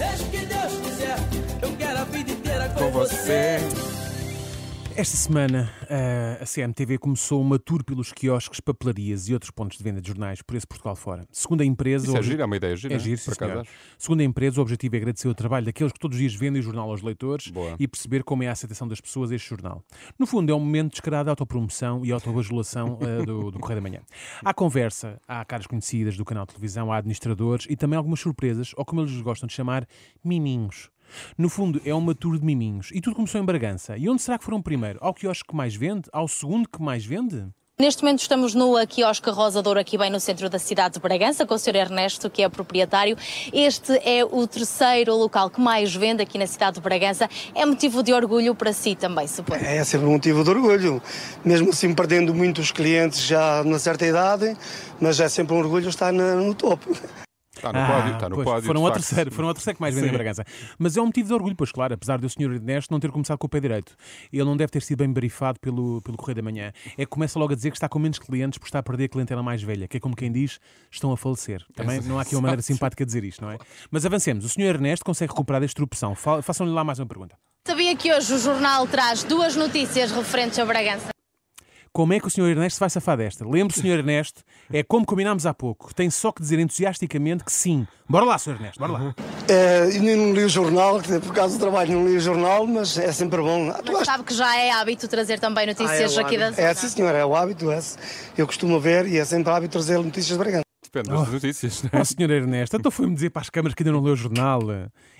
Seja o que Deus quiser, eu quero a vida inteira com, Com você. Esta semana eh, a CMTV começou uma tour pelos quiosques, papelarias e outros pontos de venda de jornais por esse Portugal fora. Segundo a empresa. Isso é giro, é uma ideia gira. É giro, sim, senhor. Segundo a empresa, o objetivo é agradecer o trabalho daqueles que todos os dias vendem o jornal aos leitores Boa. e perceber como é a aceitação das pessoas a este jornal. No fundo, é um momento descarado de autopromoção e autorregulação eh, do, do Correio da Manhã. Há conversa, há caras conhecidas do canal de televisão, há administradores e também algumas surpresas, ou como eles gostam de chamar, miminhos. No fundo, é uma tour de miminhos. E tudo começou em Bragança. E onde será que foram primeiro? Ao quiosque que mais vende? Ao segundo que mais vende? Neste momento estamos no quiosque Rosa Douro, aqui bem no centro da cidade de Bragança, com o Sr. Ernesto, que é proprietário. Este é o terceiro local que mais vende aqui na cidade de Bragança. É motivo de orgulho para si também, suponho. É sempre um motivo de orgulho, mesmo assim perdendo muitos clientes já na certa idade, mas é sempre um orgulho estar na- no topo. Está no pódio, está no Ah, pois, pódio. Foram facto. terceiro, foram ao terceiro que mais vende em. Bragança. Mas é um motivo de orgulho, pois claro, apesar do Sr. Ernesto não ter começado com o pé direito. Ele não deve ter sido bem barifado pelo, pelo Correio da Manhã. É que começa logo a dizer que está com menos clientes por estar a perder a clientela mais velha, que é como quem diz, estão a falecer. Também não há aqui uma maneira Exato. simpática de dizer isto, não é? Mas avancemos. O Sr. Ernesto consegue recuperar desta opção. Fa- Façam-lhe lá mais uma pergunta. Sabia que hoje o jornal traz duas notícias referentes a Bragança? Como é que o Sr. Ernesto se vai safar desta? Lembre, Sr. Ernesto, é como combinámos há pouco. Tem só que dizer entusiasticamente que sim. Bora lá, Sr. Ernesto, bora lá. É, eu não li o jornal, por causa do trabalho não li o jornal, mas é sempre bom. Mas sabe que já é hábito trazer também notícias Ah, é aqui da zona. É, sim senhor, é o hábito esse. Eu costumo ver e é sempre hábito trazer notícias de Bragança. Depende das notícias. né? Oh, senhor Ernesto, então foi-me dizer para as câmaras que ainda não leu o jornal.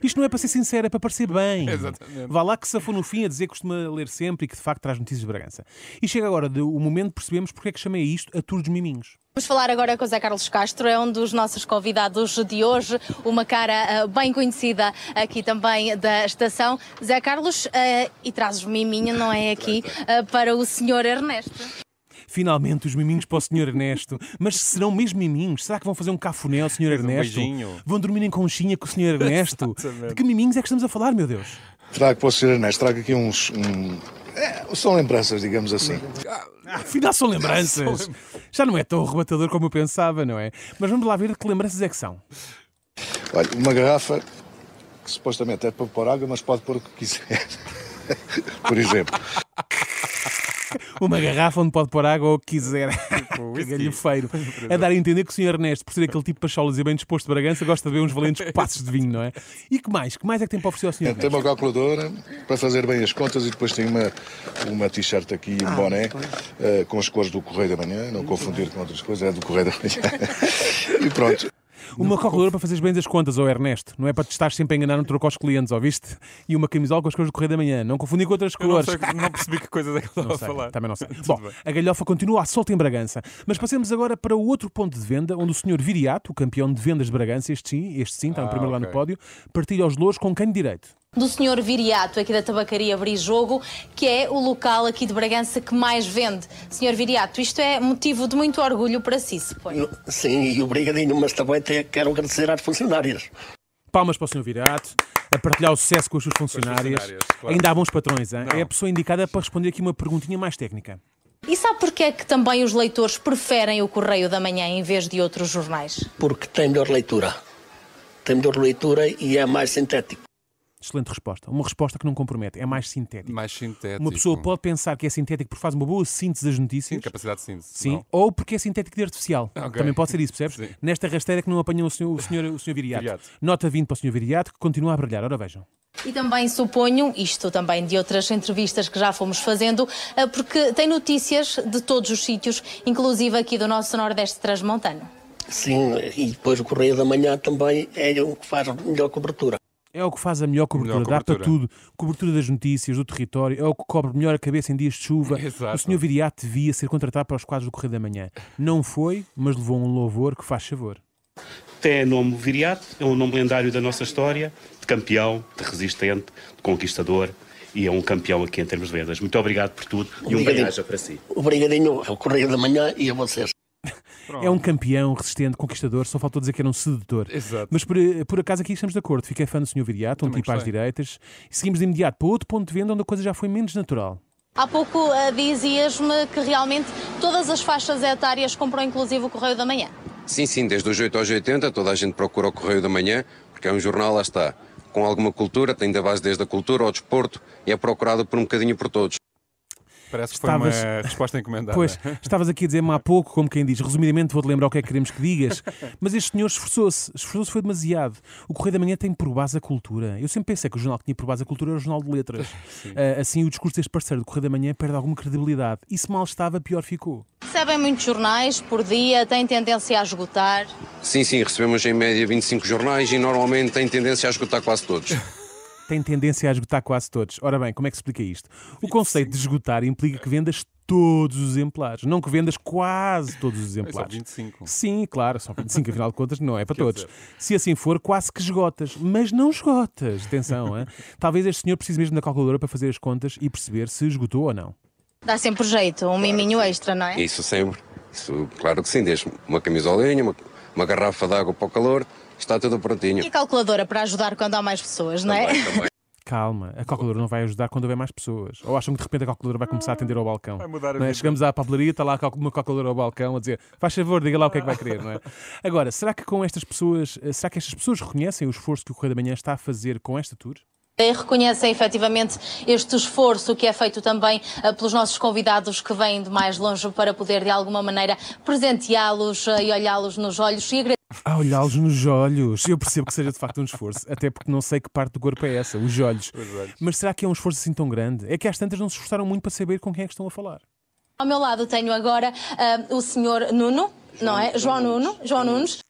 Isto não é para ser sincero, é para parecer bem. Exatamente. Vá lá que se for no fim a dizer que costuma ler sempre e que de facto traz notícias de Bragança. E chega agora de- o momento de percebermos porque é que chamei isto a Tour dos Miminhos. Vamos falar agora com o Zé Carlos Castro, é um dos nossos convidados de hoje, uma cara ah, bem conhecida aqui também da estação. Zé Carlos, ah, e trazes miminho, não é aqui, ah, para o senhor Ernesto. Finalmente os miminhos para o senhor Ernesto. Mas serão mesmo miminhos? Será que vão fazer um cafuné ao senhor um Ernesto? beijinho. Vão dormir em conchinha com o senhor Ernesto? De que miminhos é que estamos a falar, meu Deus? Trago para o Sr. Ernesto, trago aqui uns. Um, é, são lembranças, digamos assim. Afinal são lembranças. Já não é tão arrebatador como eu pensava, não é? Mas vamos lá ver que lembranças é que são. Olha, uma garrafa que supostamente é para pôr água, mas pode pôr o que quiser. Por exemplo. Uma garrafa onde pode pôr água ou o que quiser. Tipo, galhofeiro. A dar a entender que o Sr. Ernesto, por ser aquele tipo de pacholas e bem disposto de Bragança, gosta de ver uns valentes passos de vinho, não é? E que mais? Que mais é que tem para oferecer ao Sr. Tem Ernesto? uma calculadora para fazer bem as contas e depois tem uma, uma t-shirt aqui, um boné, eh, com as cores do Correio da Manhã, não confundir com outras coisas, é do Correio da Manhã. E pronto. Uma calculadora para fazeres bem as contas, ó Ernesto. Não é para te estar sempre a enganar no troco aos clientes, ouviste? E uma camisola com as cores do Correio da Manhã. Não confundir com outras Eu não, cores. sei, não percebi que coisas é que estava a falar. Também não sei. Bom, bem. a galhofa continua à solta em Bragança. Mas passemos agora para o outro ponto de venda, onde o Sr. Viriato, o campeão de vendas de Bragança, este sim, este sim, está em Ah, primeiro lugar no pódio, partilha os louros com quem de direito? Do senhor Viriato, aqui da tabacaria Brijogo, que é o local aqui de Bragança que mais vende. Senhor Viriato, isto é motivo de muito orgulho para si, suponho. Sim, e obrigadinho, mas também quero agradecer às funcionárias. Palmas para o Sr. Viriato, a partilhar o sucesso com as suas funcionárias. funcionárias, claro. Ainda há bons patrões, hein? Não. é a pessoa indicada para responder aqui uma perguntinha mais técnica. E sabe porque é que também os leitores preferem o Correio da Manhã em vez de outros jornais? Porque tem melhor leitura. Tem melhor leitura e é mais sintético. Excelente resposta. Uma resposta que não compromete, é mais sintética. Mais sintético. Uma pessoa pode pensar que é sintético porque faz uma boa síntese das notícias. Sim, capacidade de síntese. Sim, não? ou porque é sintético de artificial. Ok. Também pode ser isso, percebes? Sim. Nesta rasteira que não apanham o senhor, o senhor, o senhor Viriato. Viriato. Nota 20 para o senhor Viriato, que continua a brilhar. Ora vejam. E também suponho, isto também de outras entrevistas que já fomos fazendo, eh, porque tem notícias de todos os sítios, inclusive aqui do nosso Nordeste Transmontano. Sim, e depois o Correio da Manhã também é o que faz melhor cobertura. É o que faz a melhor cobertura, Melhor dá para cobertura. tudo. Cobertura das notícias, do território, é o que cobre melhor a cabeça em dias de chuva. Exato. O senhor Viriato devia ser contratado para os quadros do Correio da Manhã. Não foi, mas levou um louvor que faz favor. Tem nome Viriato, é um nome lendário da nossa história, de campeão, de resistente, de conquistador e é um campeão aqui em termos de vendas. Muito obrigado por tudo e um bem-aja para si. Obrigadinho ao Correio da Manhã e a vocês. É um campeão, resistente, conquistador, só faltou dizer que era um sedutor. Exato. Mas por, por acaso aqui estamos de acordo. Fiquei fã do Sr. Viriato, um tipo às direitas. E seguimos de imediato para outro ponto de venda onde a coisa já foi menos natural. Há pouco eh, dizias-me que realmente todas as faixas etárias compram inclusive o Correio da Manhã. Sim, sim, desde os 8 aos 80 toda a gente procura o Correio da Manhã, porque é um jornal, lá está, com alguma cultura, tem da base desde a cultura ao desporto e é procurado por um bocadinho por todos. Parece que foi Estavas- uma resposta encomendada. Pois, estavas aqui a dizer-me há pouco, como quem diz, resumidamente vou-te lembrar o que é que queremos que digas, mas este senhor esforçou-se, esforçou-se foi demasiado. O Correio da Manhã tem por base a cultura. Eu sempre pensei que o jornal que tinha por base a cultura era o Jornal de Letras. Ah, assim, o discurso deste parceiro do Correio da Manhã perde alguma credibilidade. E se mal estava, pior ficou. Recebem muitos jornais por dia, têm tendência a esgotar. Sim, sim, recebemos em média 25 jornais e normalmente tem tendência a esgotar quase todos. Tem tendência a esgotar quase todos. Ora bem, como é que se explica isto? O conceito de esgotar implica que vendas todos os exemplares, não que vendas quase todos os É só exemplares. 25. Sim, claro, só 25, afinal de contas, não é para todos. Se assim for, quase que esgotas. Mas não esgotas. Atenção, hein? talvez este senhor precise mesmo da calculadora para fazer as contas e perceber se esgotou ou não. Dá sempre jeito, um miminho extra, não é? Isso sempre. Isso, claro que sim, deixa uma camisolinha, uma, uma garrafa de água para o calor, está tudo prontinho. E a calculadora para ajudar quando há mais pessoas, não é? Também, também. Calma, a calculadora não vai ajudar quando houver mais pessoas. Ou acham que de repente a calculadora vai começar a atender ao balcão. Vai mudar a Não é? Chegamos à papelaria, está lá uma calculadora ao balcão a dizer faz favor, diga lá o que é que vai querer, não é? Agora, será que com estas pessoas, eh, será que estas pessoas reconhecem o esforço que o Correio da Manhã está a fazer com esta tour? Reconhecem efetivamente este esforço que é feito também eh, pelos nossos convidados que vêm de mais longe para poder de alguma maneira presenteá-los eh, e olhá-los nos olhos e agradecer. A olhá-los nos olhos. Eu percebo que seja de facto um esforço, até porque não sei que parte do corpo é essa, os olhos. Mas será que é um esforço assim tão grande? É que às tantas não se esforçaram muito para saber com quem é que estão a falar. Ao meu lado tenho agora ah, o senhor Nuno, não é? João Nuno, João Nunes.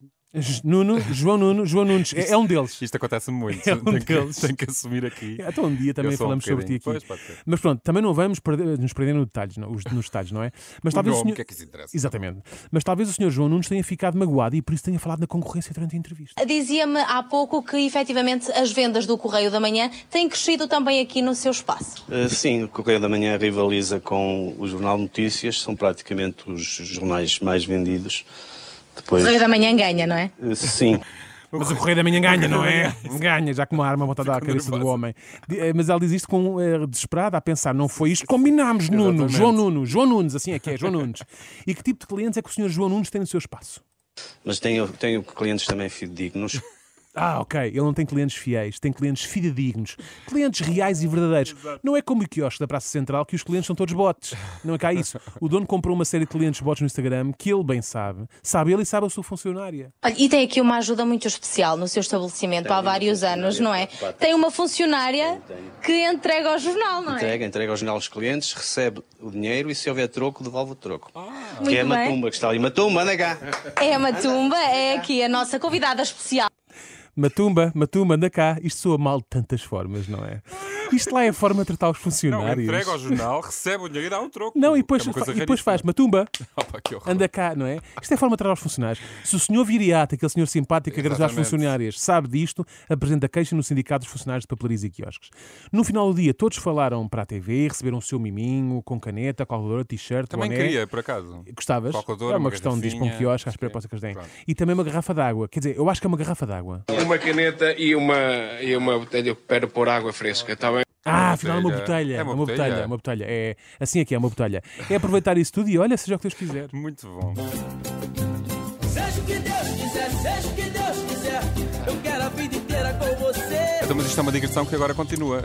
Nuno, João Nuno, João Nunes, é, é um deles. Isto acontece muito. É um tenho, que, deles. tenho que assumir aqui. Então um dia também sou um falamos sobre ti aqui. Pois. Mas pronto, também não vamos perder- nos perder nos detalhes, não, os- nos detalhes, não é? Mas O talvez nome, senhor- o que é que isso interessa? Exatamente. Mas talvez o senhor João Nunes tenha ficado magoado e por isso tenha falado na concorrência durante a entrevista. Dizia-me há pouco que efetivamente as vendas do Correio da Manhã têm crescido também aqui no seu espaço. Uh, Sim, o Correio da Manhã rivaliza com o Jornal de Notícias, são praticamente os jornais mais vendidos. O Depois, Correio da Manhã ganha, não é? sim, Mas o Correio da Manhã ganha, não é? Ganha, já com uma arma montada à cabeça do homem. Eh, Mas ela diz isto com eh, desesperada, a pensar, não foi isto combinámos, Nuno. João Nuno, João Nunes, assim é que é, João Nunes. E que tipo de clientes é que o senhor João Nunes tem no seu espaço? mas tenho, tenho clientes também fidedignos. Ah, ok. Ele não tem clientes fiéis, tem clientes fidedignos, clientes reais e verdadeiros. Não é como o quiosque da Praça Central que os clientes são todos bots. Não é cá isso. O dono comprou uma série de clientes bots no Instagram que ele bem sabe. Sabe ele e sabe a sua funcionária. Olha, e tem aqui uma ajuda muito especial no seu estabelecimento há vários anos, não é? Tem uma funcionária que entrega ao jornal, não é? Entrega, entrega ao jornal aos clientes, recebe o dinheiro e se houver troco, devolve o troco. Muito que é a. Matumba que está ali. Matumba, anda cá! É a Matumba, é aqui a nossa convidada especial. Matumba, Matumba, anda cá. Isto soa mal de tantas formas, não é? Isto lá é a forma de tratar os Não, funcionários. entrega ao jornal, recebe o dinheiro e dá um troco. Não, e depois, é uma coisa fa- e depois faz. Matumba, Opa, que horror. anda cá, não é? Isto é a forma de tratar os funcionários. Se o senhor Viriato, aquele senhor simpático que agradece às funcionárias, sabe disto, apresenta queixa no Sindicato dos Funcionários de Papelarias e Quiosques. No final do dia, todos falaram para a TV, receberam o seu miminho, com caneta, calculadora, t-shirt, Também boné. queria, por acaso. Gostavas? Calculadora, é uma uma questão de para um quiosque, à espera que eles. Pronto. E também uma garrafa de água. Quer dizer, eu acho que é uma garrafa de água. Uma caneta e uma, e uma botelha para pôr água fresca, está bem? Ah, afinal é uma botelha. botelha. É uma uma botelha. botelha. É uma botelha. É, assim é que é, uma botelha. É aproveitar isso tudo e olha, seja o que Deus quiser. Muito bom. Seja o que Deus quiser, seja o que Deus quiser. Eu quero a vida inteira com você. Então, mas isto é uma digressão que agora continua.